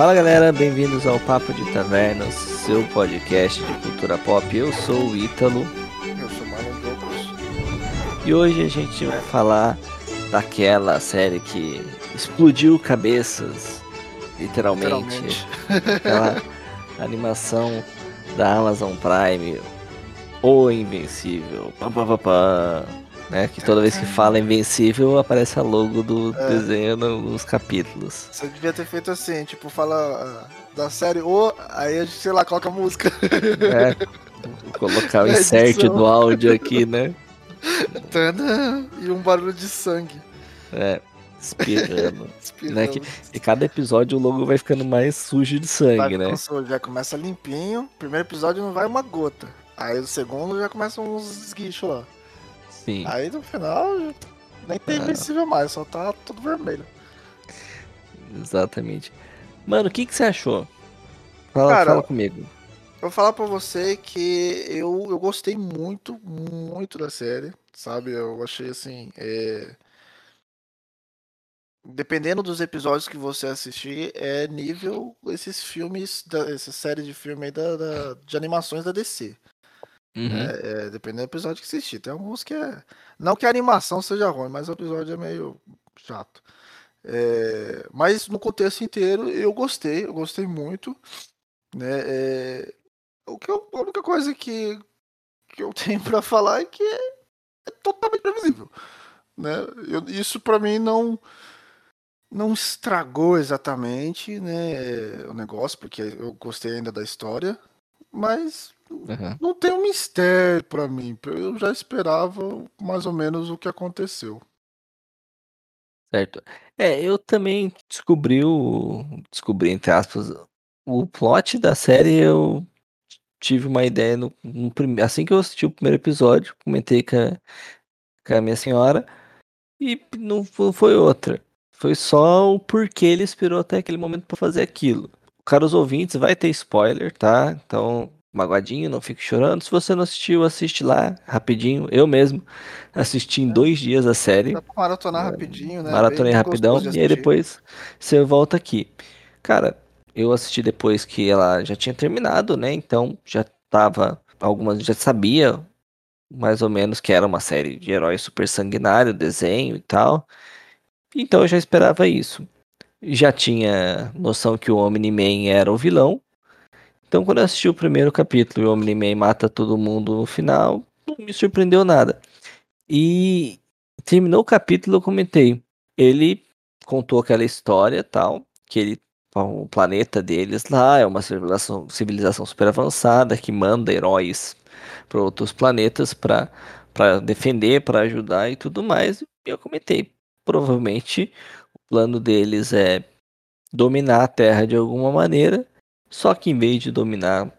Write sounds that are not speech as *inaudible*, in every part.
Fala galera, bem-vindos ao Papo de Tavernas, seu podcast de cultura pop. Eu sou o Ítalo Eu sou Marlon Brocos. e hoje a gente vai falar daquela série que explodiu cabeças, literalmente. Literalmente. Aquela animação da Amazon Prime, O Invencível. Pam, pam, pam, pam. Né? Que toda vez que fala Invencível aparece a logo do É. desenho nos capítulos. Você devia ter feito assim, tipo, fala ah, da série O, aí a gente, sei lá, coloca a música. É, *laughs* vou colocar o Na insert do áudio aqui, né? *laughs* Tadã, e um barulho de sangue. É, espirrando. *laughs* Né, que- E cada episódio o logo vai ficando mais sujo de Vai sangue, né? ficando sujo, Já começa limpinho. Primeiro episódio não vai uma gota. Aí o segundo já começa uns esguichos lá. Sim. Aí no final nem tem Ah. invencível mais, só tá tudo vermelho. Exatamente. Mano, o que, que você achou? Fala, Cara, fala comigo. Eu vou falar pra você que eu, eu gostei muito, muito da série, sabe? Eu achei assim. é, Dependendo dos episódios que você assistir, é nível esses filmes, da, essa série de filme aí da, da- de animações da DC. Uhum. É, é, dependendo do episódio que assistir. Tem alguns que é. Não que a animação seja ruim, mas o episódio é meio chato. É, mas no contexto inteiro eu gostei, eu gostei muito. Né? É, o que eu- a única coisa que, que eu *laughs* tenho pra falar é que é, é totalmente previsível. Né? Eu- isso pra mim não não estragou exatamente né, o negócio, porque eu gostei ainda da história, mas Uhum. não tem um mistério pra mim. Eu já esperava mais ou menos o que aconteceu. Certo. É, eu também descobri o. Descobri, entre aspas, o plot da série. Eu tive uma ideia no, no prime- assim que eu assisti o primeiro episódio, comentei com a, com a minha senhora, e não fo- foi outra. Foi só o porquê ele esperou até aquele momento pra fazer aquilo. Caros ouvintes, vai ter spoiler, tá? Então, magoadinho, não fique chorando. Se você não assistiu, assiste lá, rapidinho. Eu mesmo assisti em dois dias a série. Dá pra maratonar rapidinho, né? Maratonei rapidão de e aí depois você volta aqui. Cara, eu assisti depois que ela já tinha terminado, né? Então já tava. Algumas já sabia mais ou menos que era uma série de herói super sanguinário, desenho e tal. Então eu já esperava isso. Já tinha noção que o Omni-Man era o vilão. Então quando eu assisti o primeiro capítulo e o Omni-Man mata todo mundo no final, não me surpreendeu nada. E terminou o capítulo, eu comentei. Ele contou aquela história tal, que ele o planeta deles lá é uma civilização, civilização super avançada que manda heróis para outros planetas para defender, para ajudar e tudo mais. E eu comentei, provavelmente o plano deles é dominar a Terra de alguma maneira, só que em vez de dominar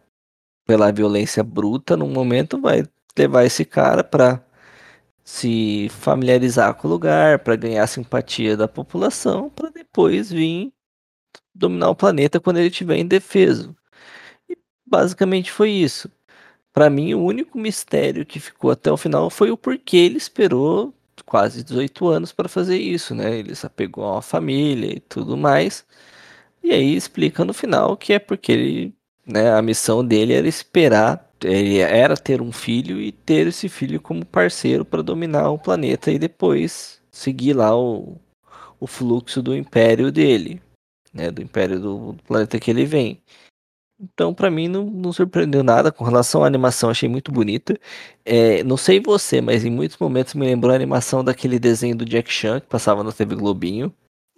pela violência bruta, no momento vai levar esse cara para se familiarizar com o lugar, para ganhar simpatia da população, para depois vir dominar o planeta quando ele estiver indefeso. E basicamente foi isso. Para mim, o único mistério que ficou até o final foi o porquê ele esperou quase 18 anos para fazer isso, né? Ele se apegou a uma família e tudo mais. E aí explica no final que é porque ele, né, a missão dele era esperar, ele era ter um filho e ter esse filho como parceiro para dominar o planeta e depois seguir lá o, o fluxo do império dele, né, do império do, do planeta que ele vem. Então, pra mim, não, não surpreendeu nada. Com relação à animação, achei muito bonita. É, não sei você, mas em muitos momentos me lembrou a animação daquele desenho do Jack Chan que passava na TV Globinho.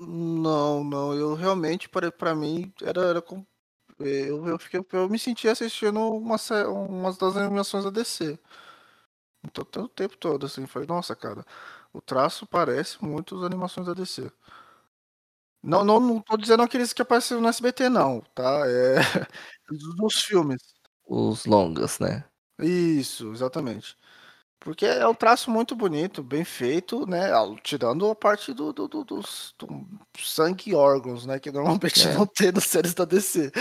Não, não, eu realmente, para pra mim, era, era com- eu, eu, fiquei, eu me senti assistindo uma, umas das animações da DC. Então, o tempo todo, assim, falei, nossa, cara, o traço parece muito as animações da DC. Não, não, não tô dizendo aqueles que apareceram no SBT, não, tá? É *laughs* dos filmes. Os longas, né? Isso, exatamente. Porque é um traço muito bonito, bem feito, né? ah, Tirando a parte do, do, do- dos do sangue e órgãos, né? Que normalmente É. *laughs* não tem nas séries da DC.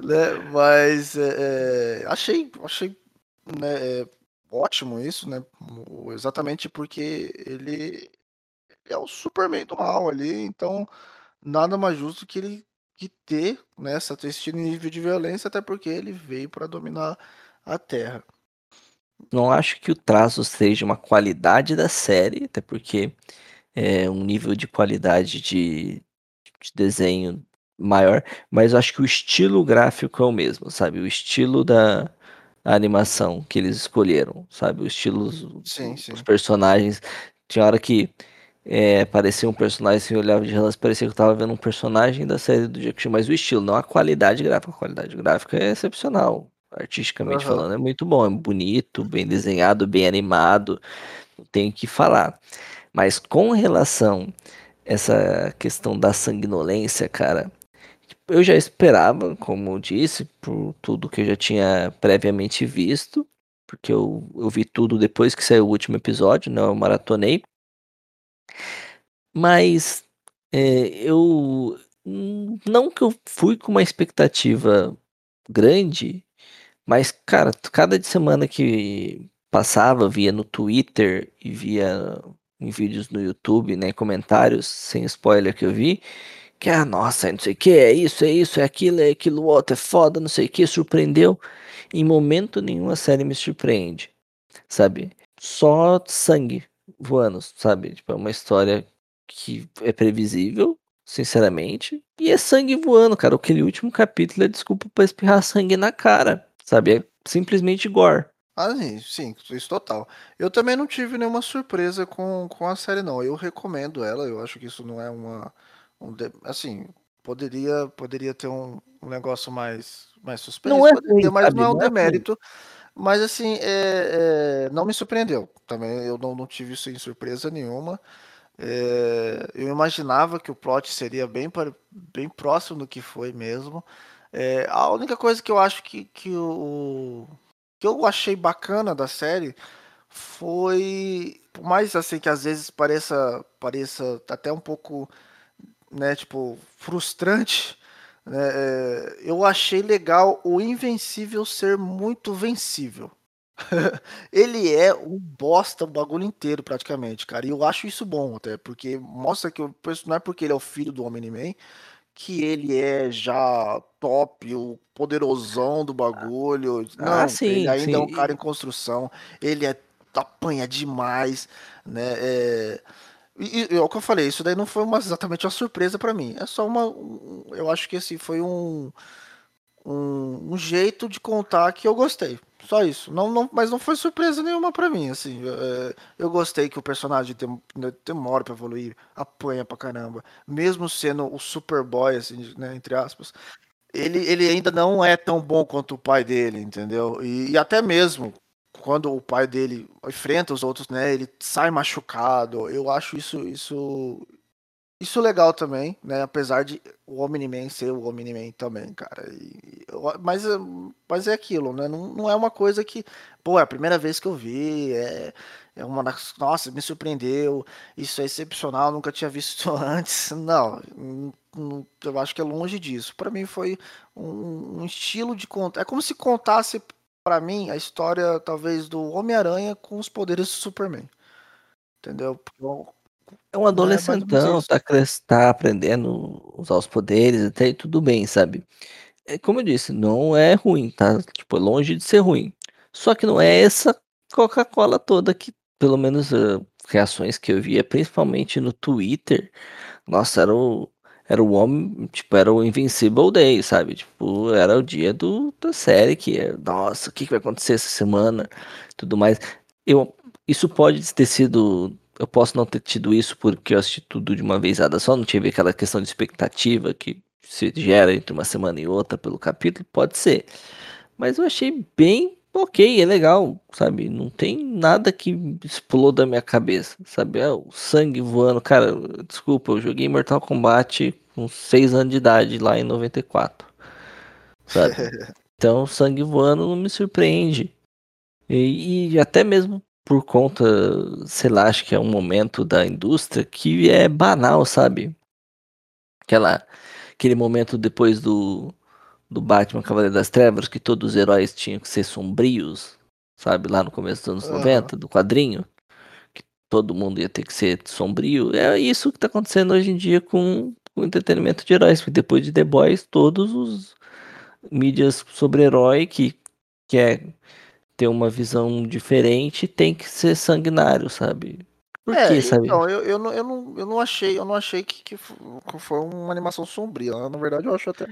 Né? Mas é, é, achei, achei né, é, ótimo isso, né? Exatamente porque ele é o Superman do mal ali, então nada mais justo que ele que ter né, esse nível de violência, até porque ele veio para dominar a Terra. Não acho que o traço seja uma qualidade da série, até porque é um nível de qualidade de, de desenho maior, mas eu acho que o estilo gráfico é o mesmo, sabe? O estilo da animação que eles escolheram, sabe? O estilo, sim, sim. os personagens. Tinha hora que é, parecia um personagem, se eu olhava de relance, parecia que eu tava vendo um personagem da série do Jack mas o estilo, não a qualidade gráfica. A qualidade gráfica é excepcional, artisticamente uhum. falando, é muito bom, é bonito, bem desenhado, bem animado, não tenho que falar. Mas com relação a essa questão da sanguinolência, cara, eu já esperava, como disse, por tudo que eu já tinha previamente visto, porque eu, eu vi tudo depois que saiu o último episódio, não né, eu maratonei. Mas é, eu não que eu fui com uma expectativa grande, mas cara, cada semana que passava, via no Twitter e via em vídeos no YouTube, né, comentários sem spoiler que eu vi, que ah, nossa, não sei o que, é isso, é isso, é aquilo, é aquilo outro, é foda, não sei o que, surpreendeu. Em momento nenhum a série me surpreende, sabe? Só sangue voando, sabe? Tipo, é uma história que é previsível, sinceramente, e é sangue voando, cara. Aquele último capítulo é desculpa pra espirrar sangue na cara, sabe? É simplesmente gore. Ah, sim, sim, isso total. Eu também não tive nenhuma surpresa com, com a série, não. Eu recomendo ela, eu acho que isso não é uma. Um, assim, poderia, poderia ter um, um negócio mais, mais suspenso, não é ruim, mas não é um é demérito. Mas assim, é, é, não me surpreendeu. Também eu não, não tive isso em surpresa nenhuma. É, eu imaginava que o plot seria bem, bem próximo do que foi mesmo. É, a única coisa que eu acho que, que o que eu achei bacana da série foi, por mais assim que às vezes pareça pareça até um pouco, né, tipo, frustrante, né, é, eu achei legal o Invencível ser muito vencível. *laughs* ele é um bosta o bagulho inteiro, praticamente, cara. E eu acho isso bom, até, porque mostra que o não é porque ele é o filho do Homem-Man que ele é já top, o poderosão do bagulho. Ah, Não, sim, ele ainda sim. é um cara em construção. Ele é apanha demais, né? É... E, e, é o que eu falei, isso daí não foi uma, exatamente uma surpresa para mim. É só uma. Um, eu acho que assim, foi um, um, um, jeito de contar que eu gostei. Só isso. Não, não, mas não foi surpresa nenhuma para mim, assim. É, eu gostei que o personagem tem, né, demora para evoluir, apanha pra caramba. Mesmo sendo o Superboy, assim, né, entre aspas. Ele, ele ainda não é tão bom quanto o pai dele, entendeu? E, e até mesmo quando o pai dele enfrenta os outros, né, ele sai machucado. Eu acho isso isso isso legal também, né? Apesar de o Omni-Man ser o Omni-Man também, cara. E, mas, mas é aquilo, né? Não, não é uma coisa que, pô, é a primeira vez que eu vi, é, é uma das. Nossa, me surpreendeu, isso é excepcional, nunca tinha visto *laughs* antes. Não, eu acho que é longe disso. Para mim foi um, um, estilo de contar. É como se contasse para mim a história, talvez, do Homem-Aranha com os poderes do Superman. Entendeu? É um é adolescentão, tá, tá aprendendo a usar os poderes, até tudo bem, sabe? É, como eu disse, não é ruim, tá? Tipo, é longe de ser ruim. Só que não é essa Coca-Cola toda que, pelo menos, uh, reações que eu via, principalmente no Twitter, nossa, era o, era o homem, tipo, era o Invincible Day, sabe? Tipo, era o dia do, da série que, é, nossa, o que, que vai acontecer essa semana, tudo mais. Eu, isso pode ter sido eu posso não ter tido isso porque eu assisti tudo de uma vezada só, não tive aquela questão de expectativa que se gera entre uma semana e outra pelo capítulo, pode ser. Mas eu achei bem ok, é legal, sabe? Não tem nada que exploda a minha cabeça, sabe? É o sangue voando. Cara, desculpa, eu joguei Mortal Kombat com 6 anos de idade lá em 94, sabe? *laughs* Então, sangue voando não me surpreende. E, e até mesmo por conta, sei lá, acho que é um momento da indústria que é banal, sabe? Aquela, aquele momento depois do, do Batman Cavaleiro das Trevas, que todos os heróis tinham que ser sombrios, sabe? Lá no começo dos anos uhum. 90, do quadrinho, que todo mundo ia ter que ser sombrio. É isso que tá acontecendo hoje em dia com com entretenimento de heróis. Depois de The Boys, todos os mídias sobre herói que quer ter uma visão diferente tem que ser sanguinário, sabe? Por É, que, sabe? então, eu, eu, não, eu, não, eu não achei, eu não achei que, que fo- que foi uma animação sombria. Na verdade, eu acho até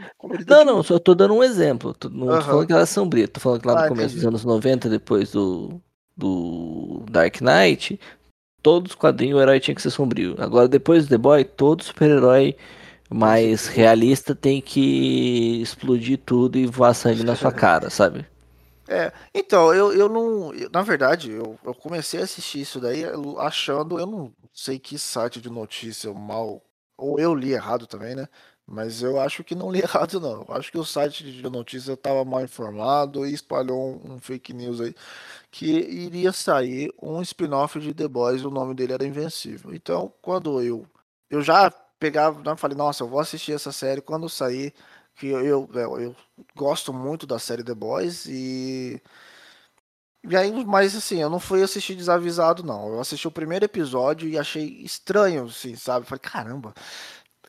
Não, não, só tô dando um exemplo. Tô- não tô Aham. falando que ela é sombria, tô falando que lá no Ah, começo dos entendi. anos 90, depois do, do Dark Knight, todos os quadrinhos o herói tinha que ser sombrio. Agora, depois do The Boy, todo super-herói mais realista tem que explodir tudo e voar sangue na sua *laughs* cara, sabe? É, então, eu, eu não. eu- na verdade, eu, eu comecei a assistir isso daí achando, eu não sei que site de notícia mal. Ou eu li errado também, né? Mas eu acho que não li *laughs* errado, não. Eu acho que o site de notícia estava mal informado e espalhou um, um fake news aí que iria sair um spin-off de The Boys, o nome dele era Invencível. Então, quando eu. Eu já pegava, né, falei, nossa, eu vou assistir essa série quando sair. Que eu, eu, eu gosto muito da série The Boys e. E aí, mas assim, eu não fui assistir desavisado, não. Eu assisti o primeiro episódio e achei estranho, assim, sabe? Falei, caramba,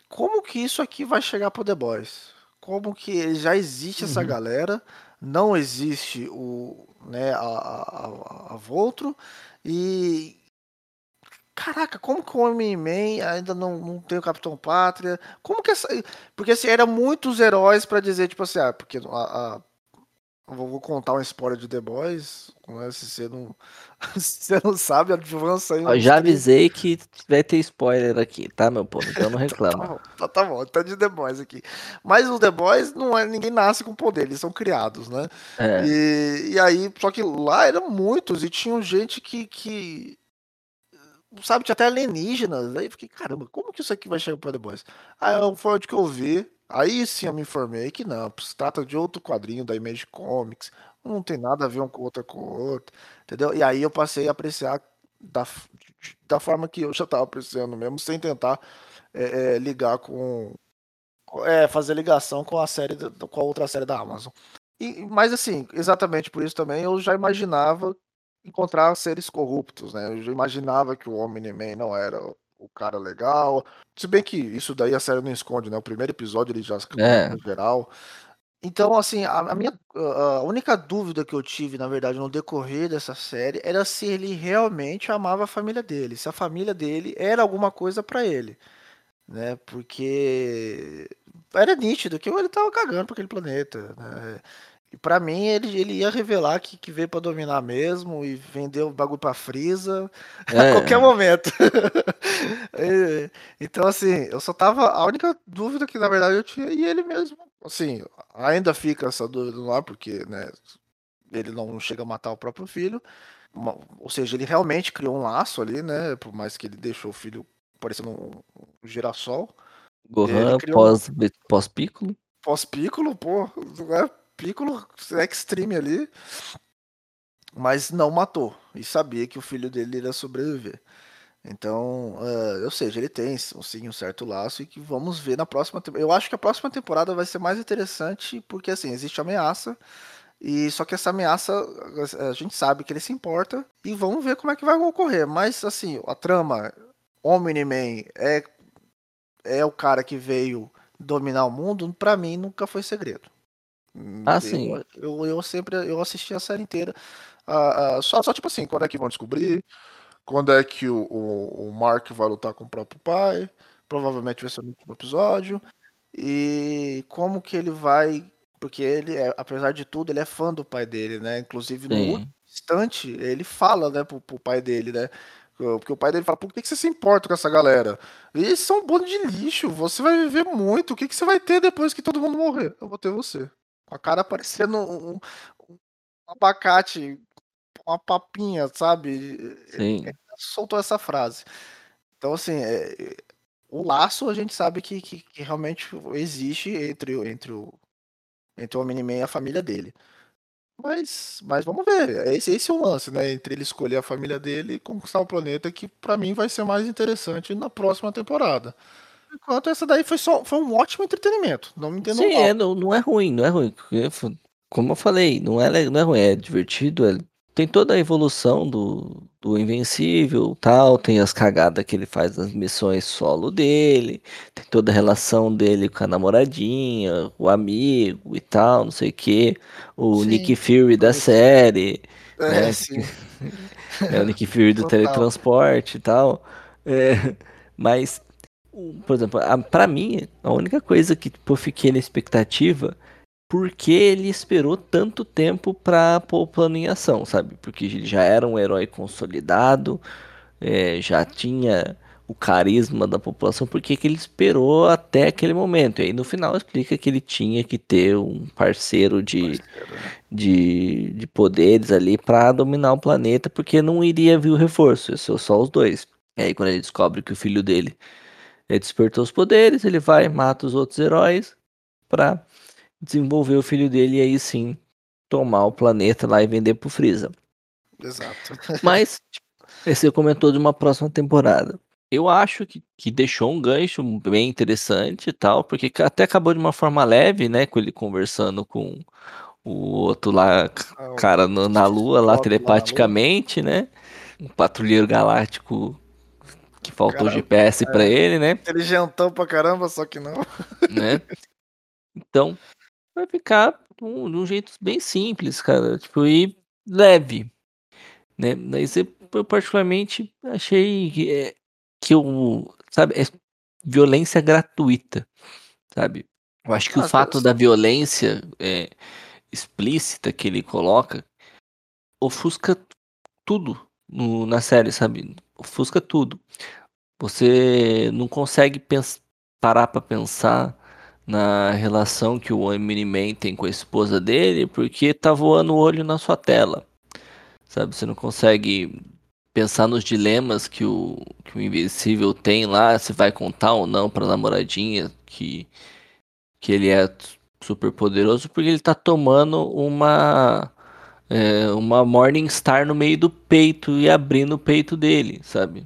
como que isso aqui vai chegar pro The Boys? Como que já existe essa Uhum. galera, não existe o, né, a, a, a Voltro, e Caraca, como que o Homem-Man ainda não, não tem o Capitão Pátria? Como que essa. Porque assim, eram muitos heróis pra dizer, tipo assim, ah, porque a. a- eu Vou contar uma spoiler de The Boys, né, se você não, *laughs* se você não sabe, avança aí uns já 30 avisei que vai ter spoiler aqui, tá, meu povo? Então não *laughs* Tá reclama. tá, tá bom, tá de The Boys aqui. Mas os The Boys não é ninguém nasce com poder, eles são criados, né? É, E, e aí, só que lá eram muitos e tinham gente que, que sabe, tinha até alienígenas. Aí eu fiquei, caramba, como que isso aqui vai chegar para The Boys? Aí eu- foi onde que eu vi. Aí sim eu me informei que não, se trata de outro quadrinho da Image Comics, não tem nada a ver um com outra com o outro, entendeu? E aí eu passei a apreciar da, da forma que eu já estava apreciando mesmo, sem tentar é, é, ligar com. É, fazer ligação com a série, com a outra série da Amazon. E, mas assim, exatamente por isso também eu já imaginava encontrar seres corruptos, né? Eu já imaginava que o Omni-Man não era o cara legal. Se bem que isso daí a série não esconde, né? O primeiro episódio ele já É. no geral. Então, assim, a, a minha a única dúvida que eu tive, na verdade, no decorrer dessa série era se ele realmente amava a família dele, se a família dele era alguma coisa pra ele, né? Porque era nítido que ele tava cagando pra aquele planeta, né? E pra mim ele, ele ia revelar que, que veio pra dominar mesmo e vender o bagulho pra Frieza *laughs* a É. qualquer momento. *laughs* E- então, assim, eu só tava. A única dúvida que na verdade eu tinha, e ele mesmo, assim, ainda fica essa dúvida no ar, porque, né, ele não chega a matar o próprio filho. Ou seja, ele realmente criou um laço ali, né? Por mais que ele deixou o filho parecendo um, um girassol. Gohan criou- pós, pós-Piccolo. Pós-Piccolo, pô, não é Piccolo extreme ali. Mas não matou. E sabia que o filho dele iria sobreviver. Então, eh, ou seja, ele tem sim um certo laço e que vamos ver na próxima temporada. Eu acho que a próxima temporada vai ser mais interessante porque assim, existe ameaça e só que essa ameaça a gente sabe que ele se importa e vamos ver como é que vai ocorrer. Mas assim, a trama Omni-Man é é o cara que veio dominar o mundo, pra mim nunca foi segredo. Ah, Eu- sim. Eu, eu sempre eu assisti a série inteira. Ah, ah, só, só tipo assim, quando é que vão descobrir? Quando é que o, o, o Mark vai lutar com o próprio pai? Provavelmente vai ser no último episódio. E como que ele vai. Porque ele, é, apesar de tudo, ele é fã do pai dele, né? Inclusive, no Sim. último instante, ele fala, né, pro, pro pai dele, né? Porque o pai dele fala, por que, que você se importa com essa galera? Eles são um bando de lixo, você vai viver muito. O que, que você vai ter depois que todo mundo morrer? Eu vou ter você. Com a cara parecendo um, um- abacate, uma papinha, sabe? Sim. soltou essa frase. Então, assim, é, o laço a gente sabe que, que, que realmente existe entre, o- entre, o, entre o Omni-Man e a família dele. Mas, mas vamos ver. Esse, esse é o lance, né? Entre ele escolher a família dele e conquistar o planeta, que pra mim vai ser mais interessante na próxima temporada. Enquanto essa daí foi só foi um ótimo entretenimento. Não me entendam Sim, mal. é, não, não é ruim, não é ruim. Como eu falei, não é, não é ruim, é divertido, é tem toda a evolução do, do Invencível, tal, tem as cagadas que ele faz nas missões solo dele, tem toda a relação dele com a namoradinha, o amigo e tal, não sei o que, o sim, Nick Fury da série, é, né? sim. *laughs* é o Nick Fury do Total. teletransporte e tal, é, mas por exemplo, para mim, a única coisa que tipo, eu fiquei na expectativa porque ele esperou tanto tempo para pôr o plano em ação, sabe? Porque ele já era um herói consolidado, é, já tinha o carisma da população, por que ele esperou até aquele momento? E aí no final explica que ele tinha que ter um parceiro de, parceiro, né? de, de poderes ali para dominar o planeta, porque não iria vir o reforço, ia ser só os dois. E aí quando ele descobre que o filho dele ele despertou os poderes, ele vai, mata os outros heróis para desenvolver o filho dele e aí sim tomar o planeta lá e vender pro Freeza. Exato. *laughs* Mas, você comentou de uma próxima temporada. Eu acho que, que deixou um gancho bem interessante e tal, porque até acabou de uma forma leve, né? Com ele conversando com o outro lá, ah, cara, no, na *laughs* lua, lá telepaticamente, né? Um patrulheiro galáctico que faltou caramba, GPS é, para ele, né? Inteligentão pra caramba, só que não. Né? Então, vai ficar de um, de um jeito bem simples, cara. Tipo, e leve. Né? Mas eu particularmente achei que, é, que eu, sabe, é violência gratuita, sabe? Eu acho que ah, o fato da violência é, explícita que ele coloca ofusca tudo no, na série, sabe? Ofusca tudo. Você não consegue parar para pensar na relação que o Eminem tem com a esposa dele, porque tá voando o olho na sua tela. Sabe, você não consegue pensar nos dilemas que o, que o Invencível tem lá, se vai contar ou não pra namoradinha que, que ele é super poderoso, porque ele tá tomando uma é, uma Morningstar no meio do peito e abrindo o peito dele, sabe?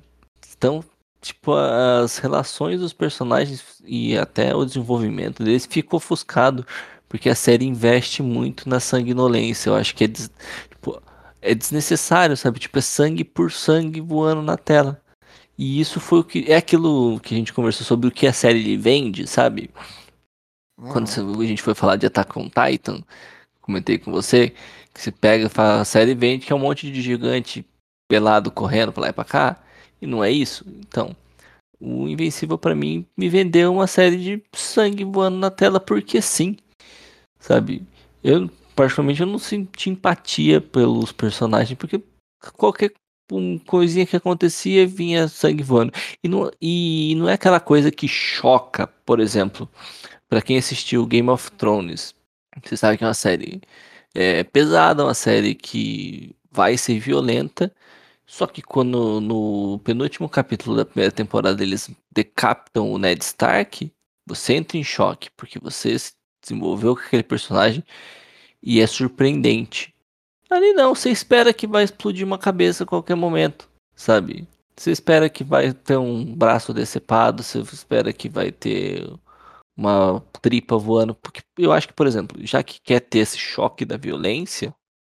Então tipo, as relações dos personagens e até o desenvolvimento deles ficou ofuscado, porque a série investe muito na sanguinolência. Eu acho que é, des, tipo, é desnecessário, sabe? Tipo, é sangue por sangue voando na tela. E isso foi o que. É aquilo que a gente conversou sobre o que a série vende, sabe? Quando a gente foi falar de Attack on Titan, comentei com você, que você pega a série vende que é um monte de gigante pelado correndo pra lá e pra cá. E não é isso? Então, o Invencível para mim me vendeu uma série de sangue voando na tela porque sim. Sabe? Eu, particularmente, eu não senti empatia pelos personagens porque qualquer coisinha que acontecia vinha sangue voando. E não, e não é aquela coisa que choca, por exemplo, para quem assistiu Game of Thrones. Você sabe que é uma série é, pesada, uma série que vai ser violenta só que quando no penúltimo capítulo da primeira temporada eles decapitam o Ned Stark, você entra em choque, porque você se desenvolveu com aquele personagem e é surpreendente. Ali não, você espera que vai explodir uma cabeça a qualquer momento, sabe? Você espera que vai ter um braço decepado, você espera que vai ter uma tripa voando. Porque eu acho que, por exemplo, já que quer ter esse choque da violência,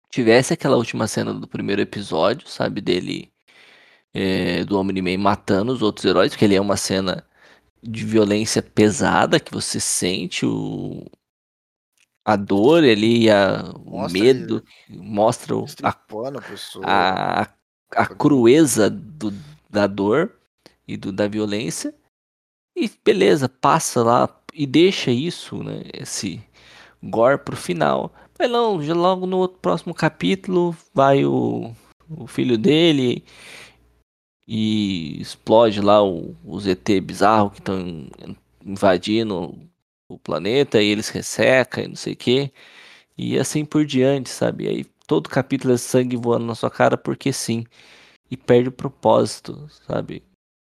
tivesse aquela última cena do primeiro episódio, sabe? Dele, é, do Omni-Man matando os outros heróis, porque ele é uma cena de violência pesada que você sente o, a dor ali, a, o medo, ele, mostra o, a, a, a, a crueza do, da dor e do, da violência. E beleza, passa lá e deixa isso, né? Esse gore pro final. Mas não, já logo no próximo capítulo vai o, o filho dele e explode lá o, o ZT bizarro que estão invadindo o planeta e eles ressecam e não sei o que. E assim por diante, sabe? Aí todo capítulo é sangue voando na sua cara porque sim. E perde o propósito, sabe?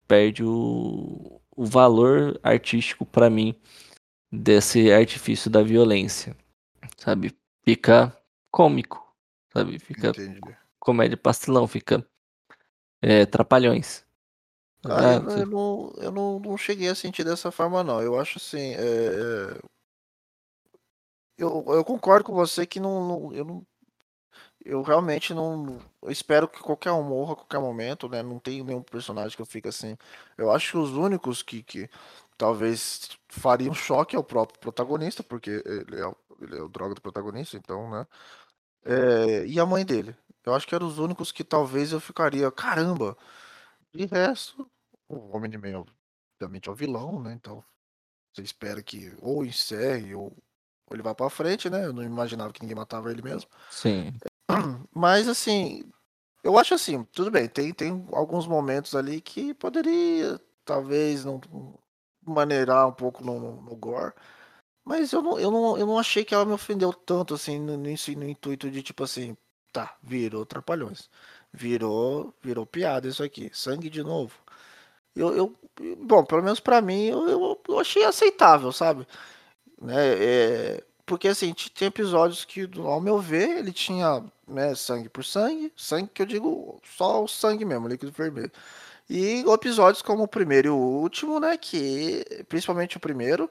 Perde o, o valor artístico para mim desse artifício da violência, sabe? fica cômico, sabe? Fica Entendi. comédia pastelão, fica é, trapalhões. Ah, eu, eu, não, eu não, não cheguei a sentir dessa forma, não. Eu acho assim. É, é... Eu, eu concordo com você que não, não, eu não. Eu realmente não. Eu espero que qualquer um morra a qualquer momento, né? Não tem nenhum personagem que eu fique assim. Eu acho que os únicos que, que talvez fariam *laughs* choque é o próprio protagonista, porque ele é, o, ele é o droga do protagonista, então, né? É, e a mãe dele. Eu acho que eram os únicos que talvez eu ficaria, caramba. De resto, o Homem de Meio, obviamente, é o vilão, né? Então, você espera que ou encerre ou, ou ele vá pra frente, né? Eu não imaginava que ninguém matava ele mesmo. Sim. *clears throat* Mas assim, eu acho assim, tudo bem, tem, tem alguns momentos ali que poderia, talvez, não maneirar um pouco no, no gore. Mas eu não, eu, não, eu não achei que ela me ofendeu tanto, assim, no, no, no intuito de, tipo assim, tá, virou Trapalhões. Virou, virou piada isso aqui. Sangue de novo. Eu, eu bom, pelo menos para mim, eu, eu, eu, achei aceitável, sabe? Né, é, porque assim, tem episódios que, ao meu ver, ele tinha né, sangue por sangue, sangue que eu digo só o sangue mesmo, líquido vermelho. E episódios como o primeiro e o último, né, que principalmente o primeiro,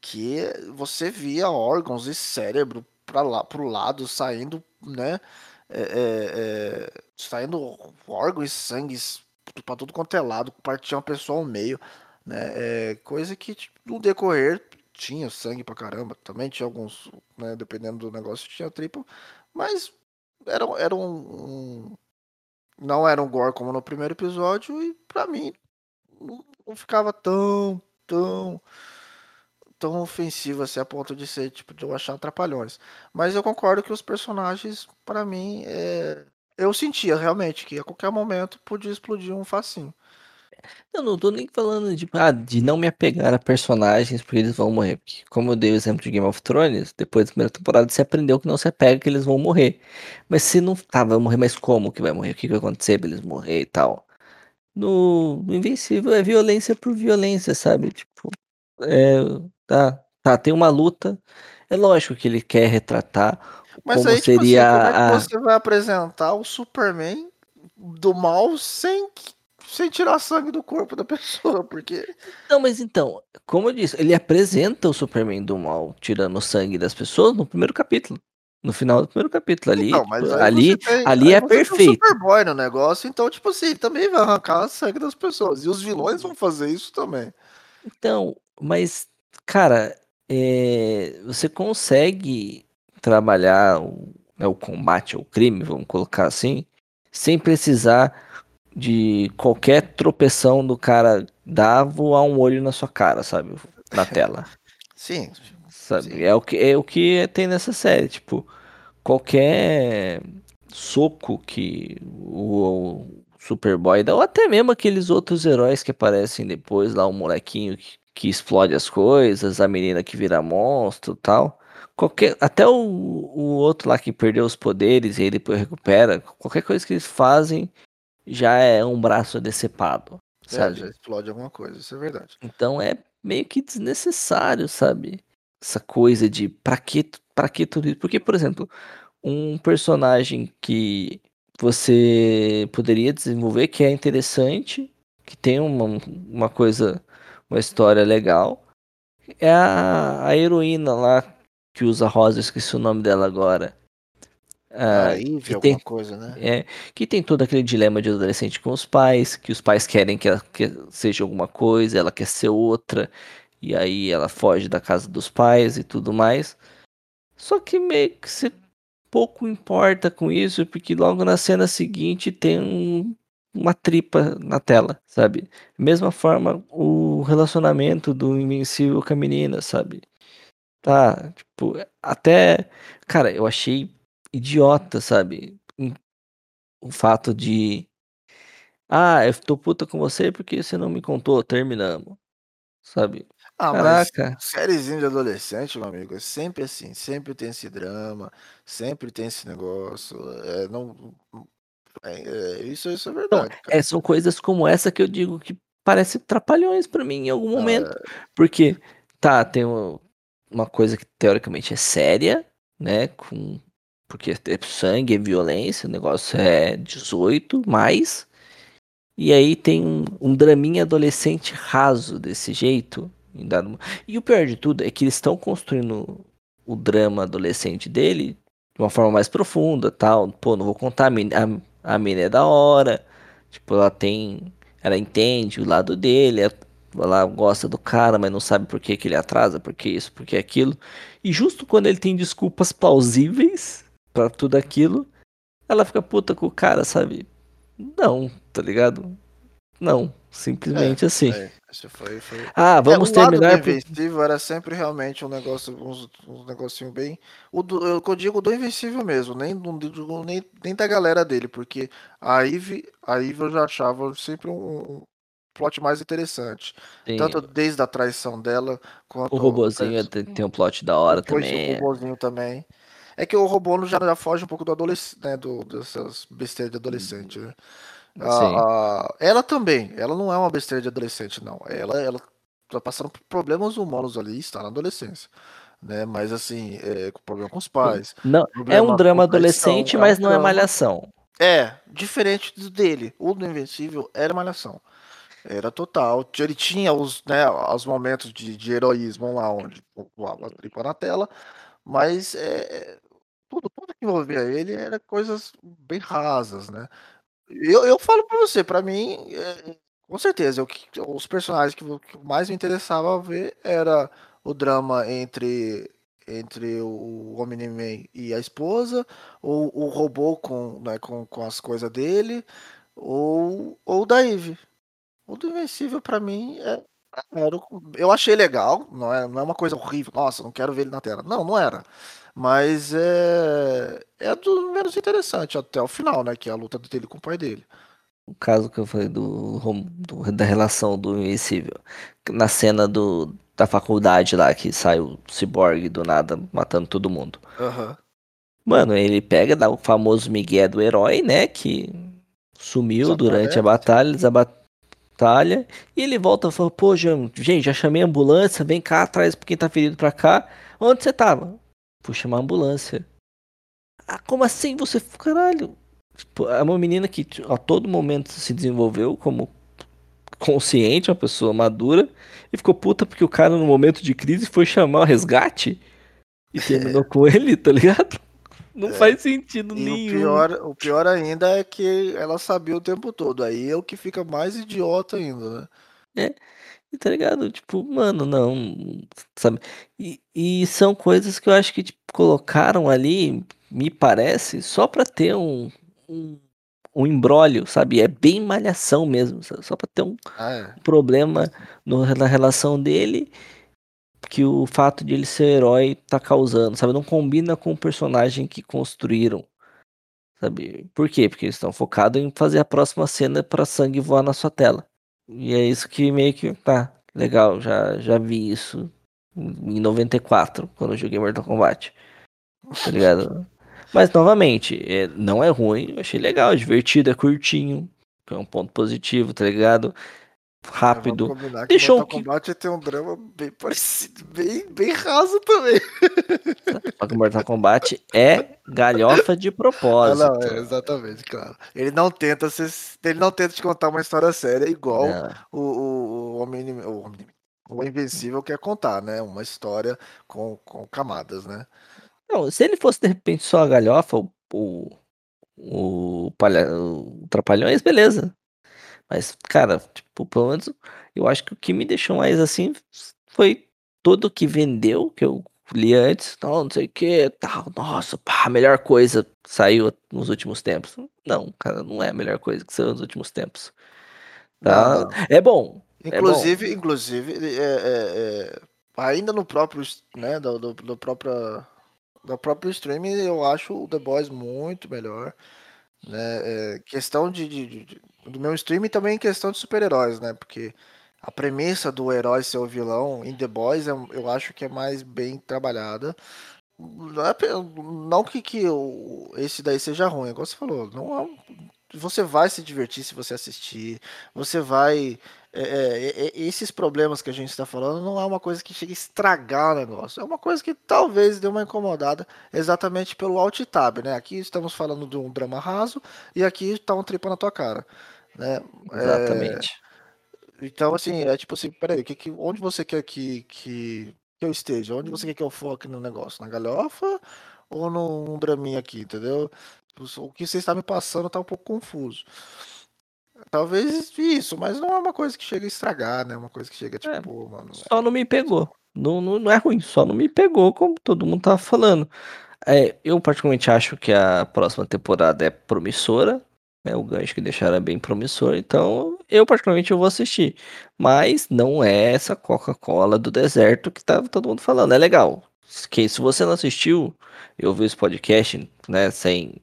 que você via órgãos e cérebro para lá pro lado saindo, né, é, é, é, saindo órgãos e sangue para tudo quanto é lado, partindo uma pessoa ao meio, né, é, coisa que tipo, no decorrer tinha sangue pra caramba, também tinha alguns, né, dependendo do negócio, tinha triplo, mas era, era um, um, Não era um gore como no primeiro episódio, e pra mim não, ficava tão, tão. tão ofensivo assim a ponto de ser, tipo, de eu achar trapalhões. Mas eu concordo que os personagens, para mim, é... eu sentia realmente que a qualquer momento podia explodir um facinho. Eu não tô nem falando de, ah, de não me apegar a personagens porque eles vão morrer. Porque, como eu dei o exemplo de Game of Thrones, depois da primeira temporada você aprendeu que não se apega que eles vão morrer. Mas se não tá, vai morrer, mas como que vai morrer? O que, que vai acontecer pra eles morrer e tal? No, Invencível é violência por violência, sabe? Tipo, é, tá, tá, tem uma luta. É lógico que ele quer retratar mas como aí, tipo seria assim, como é que a... você vai apresentar o Superman do mal sem sem tirar sangue do corpo da *laughs* pessoa, porque. Não, mas então, como eu disse, ele apresenta o Superman do mal tirando o sangue das pessoas no primeiro capítulo. No final do primeiro capítulo ali, não, tipo, ali, tem, ali é perfeito. Tem um Superboy no negócio, então tipo assim, também vai arrancar o sangue das pessoas e os vilões vão fazer isso também. Então, mas cara, é, você consegue trabalhar o, né, o combate ao crime, vamos colocar assim, sem precisar de qualquer tropeção do cara dar voar um olho na sua cara, sabe? Na *laughs* tela. Sim. Sabe? Sim. É, o que, é o que tem nessa série. Tipo, qualquer soco que o, o Superboy dá, ou até mesmo aqueles outros heróis que aparecem depois, lá o molequinho que, que explode as coisas, a menina que vira monstro tal. Qualquer, até o, o outro lá que perdeu os poderes e ele depois recupera, qualquer coisa que eles fazem já é um braço decepado, é, sabe? já explode alguma coisa, isso é verdade. Então é meio que desnecessário, sabe? Essa coisa de pra que, pra que tudo isso? Porque, por exemplo, um personagem que você poderia desenvolver, que é interessante, que tem uma, uma coisa, uma história legal, é a, a heroína lá que usa rosa, esqueci o nome dela agora. Aí, que tem, coisa, né? É, que tem todo aquele dilema de adolescente com os pais, que os pais querem que ela que seja alguma coisa, ela quer ser outra, e aí ela foge da casa dos pais e tudo mais. Só que meio que você pouco importa com isso, porque logo na cena seguinte tem um, uma tripa na tela, sabe? Mesma forma o relacionamento do Invencível com a menina, sabe? Tá, tipo, até. Cara, eu achei idiota, sabe? O fato de. Ah, eu tô puta com você porque você não me contou, terminamos. Sabe? Ah, Caraca. mas de adolescente, meu amigo, é sempre assim, sempre tem esse drama, sempre tem esse negócio. É, não, é, é, isso, isso é verdade. é, são coisas como essa que eu digo que parece trapalhões para mim em algum ah, momento. Ah, porque, tá, tem uma coisa que teoricamente é séria, né? Com porque é sangue, é violência, o negócio é 18 mais. E aí tem um, um draminha adolescente raso desse jeito. E o pior de tudo é que eles estão construindo o drama adolescente dele de uma forma mais profunda, tal. Pô, não vou contar, a mina, a, a mina é da hora. Tipo, ela tem. Ela entende o lado dele, ela gosta do cara, mas não sabe por que, que ele atrasa, por que isso, por que aquilo. E justo quando ele tem desculpas plausíveis para tudo aquilo, ela fica puta com o cara, sabe? Não, tá ligado? Não, simplesmente é, assim. É, foi, foi... Ah, vamos é, o terminar. Lado do Invencível era sempre realmente um negócio, uns, um negocinho bem. O do, eu, eu digo do Invencível mesmo, nem, do, nem, nem da galera dele, porque a Eve, a Eve eu já achava sempre um, um plot mais interessante. Sim. Tanto desde a traição dela quanto. O robozinho o... tem um plot da hora também. O robozinho também. É que o robô já, já foge um pouco do adolescente, né? Do, dessas besteiras de adolescente, né? A, a, ela também, ela não é uma besteira de adolescente, não. Ela, ela tá passando por problemas humanos ali, está na adolescência. Né? Mas assim, é, com problema com os pais. Não, é um drama adolescente, mas é um não é é malhação. É, diferente do dele. O do Invencível era malhação. Era total. Ele tinha os, né, os momentos de, de heroísmo lá, onde voava tripa na tela, mas é, tudo que envolvia ele era coisas bem rasas, né? Eu, eu falo pra você, pra mim, é, com certeza, eu, os personagens que, que mais me interessava ver era o drama entre entre o Omni-Man e a esposa, ou o robô com, né, com, com as coisas dele, ou, ou da Eve. O do Invencível, pra mim, é, era, eu achei legal, não é, não é uma coisa horrível, nossa, não quero ver ele na tela. Não, não era. Mas é, é do menos interessante até o final, né? Que é a luta dele com o pai dele. O caso que eu falei do, do da relação do Invencível. Na cena do, da faculdade lá, que sai o Cyborg do nada matando todo mundo. Uhum. Mano, ele pega dá o famoso Miguel do herói, né? Que sumiu durante a batalha, batalha. E ele volta e fala: Pô, gente, já chamei a ambulância, vem cá atrás pra quem tá ferido pra cá. Onde você tava? Fui chamar a ambulância. Ah, como assim você. Caralho. Tipo, é uma menina que a todo momento se desenvolveu como consciente, uma pessoa madura, e ficou puta porque o cara, no momento de crise, foi chamar o resgate e terminou *laughs* com ele, tá ligado? Não é. faz sentido e nenhum. O pior, o pior ainda é que ela sabia o tempo todo. Aí é o que fica mais idiota ainda, né? É tá ligado? Tipo, mano, não, sabe? E, e são coisas que eu acho que tipo, colocaram ali, me parece, só pra ter um, um, um embrólio, sabe? É bem malhação mesmo, sabe? só pra ter um ah, é. problema no, na relação dele que o fato de ele ser herói tá causando, sabe? Não combina com o personagem que construíram. Sabe? Por quê? Porque eles estão focados em fazer a próxima cena para sangue voar na sua tela. E é isso que meio que. Tá, legal, já, já vi isso em 94, quando eu joguei Mortal Kombat. Tá ligado? Mas novamente, é, não é ruim, eu achei legal, divertido, é curtinho. É um ponto positivo, tá ligado? Rápido. Deixou Mortal Kombat tem um drama bem parecido, bem, bem raso também. Só que Mortal Kombat é galhofa de propósito. Ah, não, é, exatamente, claro. Ele não tenta ser, ele não tenta te contar uma história séria igual o, o, o, Homem, o, o Invencível quer contar, né? Uma história com, com camadas, né? Não, se ele fosse de repente só a galhofa, o, o, o, palha, o Trapalhões, beleza. Mas, cara, tipo, pelo menos eu acho que o que me deixou mais assim foi tudo que vendeu, que eu li antes, tal, não sei o que, tal, nossa, pá, a melhor coisa saiu nos últimos tempos. Não, cara, não é a melhor coisa que saiu nos últimos tempos. Tá? É bom. Inclusive, é bom. inclusive, é, é, é, ainda no próprio, né, do, do, do próprio, do próprio streaming, eu acho o The Boys muito melhor. Né? É, questão de, de, de, do meu stream também questão de super-heróis, né? Porque a premissa do herói ser o vilão em The Boys é, eu acho que é mais bem trabalhada. Não, é, que, que esse daí seja ruim, igual você falou. Não é, você vai se divertir se você assistir. Você vai é, é, é, esses problemas que a gente está falando não é uma coisa que chega a estragar o negócio. É uma coisa que talvez dê uma incomodada exatamente pelo alt tab, né? Aqui estamos falando de um drama raso e aqui está um tripa na tua cara, né? Exatamente. É, então, assim, é tipo assim, peraí, que, que, onde você quer que, que, que eu esteja? Onde você quer que eu foque no negócio? Na galhofa ou num, draminha aqui, entendeu? O que você está me passando tá um pouco confuso. Talvez isso, mas não é uma coisa que chega a estragar, né? Uma coisa que chega, tipo, É, pô, mano. Só não me pegou. Não, não, não é ruim, só não me pegou, como todo mundo tava falando. É, eu particularmente acho que a próxima temporada é promissora. Né, o gancho que deixaram é bem promissor, então eu particularmente eu vou assistir. Mas não é essa Coca-Cola do deserto que tava todo mundo falando. É legal. Que se você não assistiu, eu vi esse podcast, né, sem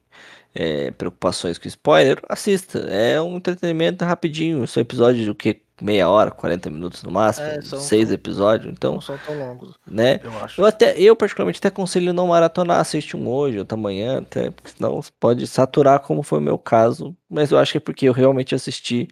é, preocupações com spoiler, assista. É um entretenimento rapidinho. São episódios do que? Meia hora, 40 minutos no máximo. É, são- seis episódios, então, Não são tão longos, né? eu acho. Eu até, eu particularmente até aconselho não maratonar, assiste um hoje, outro amanhã, até, porque senão pode saturar, como foi o meu caso. Mas eu acho que é porque eu realmente assisti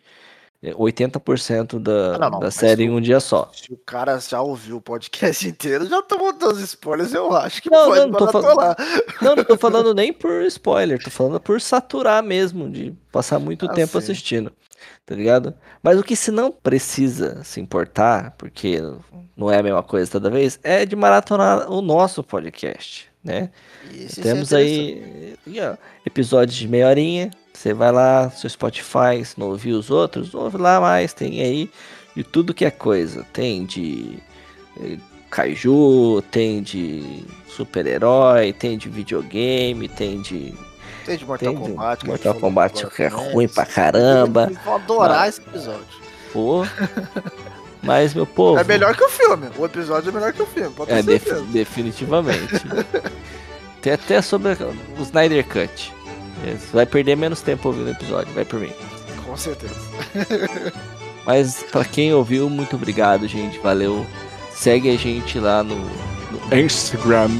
80% da, Ah, não, não, da série em um dia só. Se o cara já ouviu o podcast *laughs* inteiro, já tomou todos os spoilers, eu acho que Não, pode não, tô falando-. Não, não tô falando *laughs* nem por spoiler, tô falando por saturar mesmo, de passar muito Ah, tempo sim. assistindo, tá ligado? Mas o que se não precisa se importar, porque não é a mesma coisa toda vez, é de maratonar o nosso podcast, né? Esse Temos é aí episódios de meia horinha. Você vai lá, seu Spotify, se não ouvir os outros, ouve lá mais. Tem aí de tudo que é coisa. Tem de eh, Kaiju, tem de super-herói, tem de videogame, tem de. Tem de Mortal Tem de Kombat. gente Mortal Kombat que é também. ruim pra caramba. Eles vão adorar Não. esse episódio. Pô. Mas, meu povo. É melhor que o filme. O episódio é melhor que o filme, pode É, def- definitivamente. *laughs* Tem até sobre o Snyder Cut. Você vai perder menos tempo ouvindo o episódio, vai por mim. Com certeza. *laughs* Mas pra quem ouviu, muito obrigado, gente. Valeu. Segue a gente lá no, no Instagram.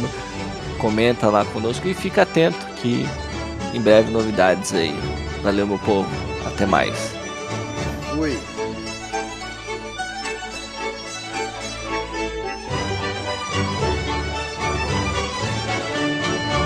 Comenta lá conosco e fica atento que em breve novidades aí. Valeu, meu povo. Até mais. Fui.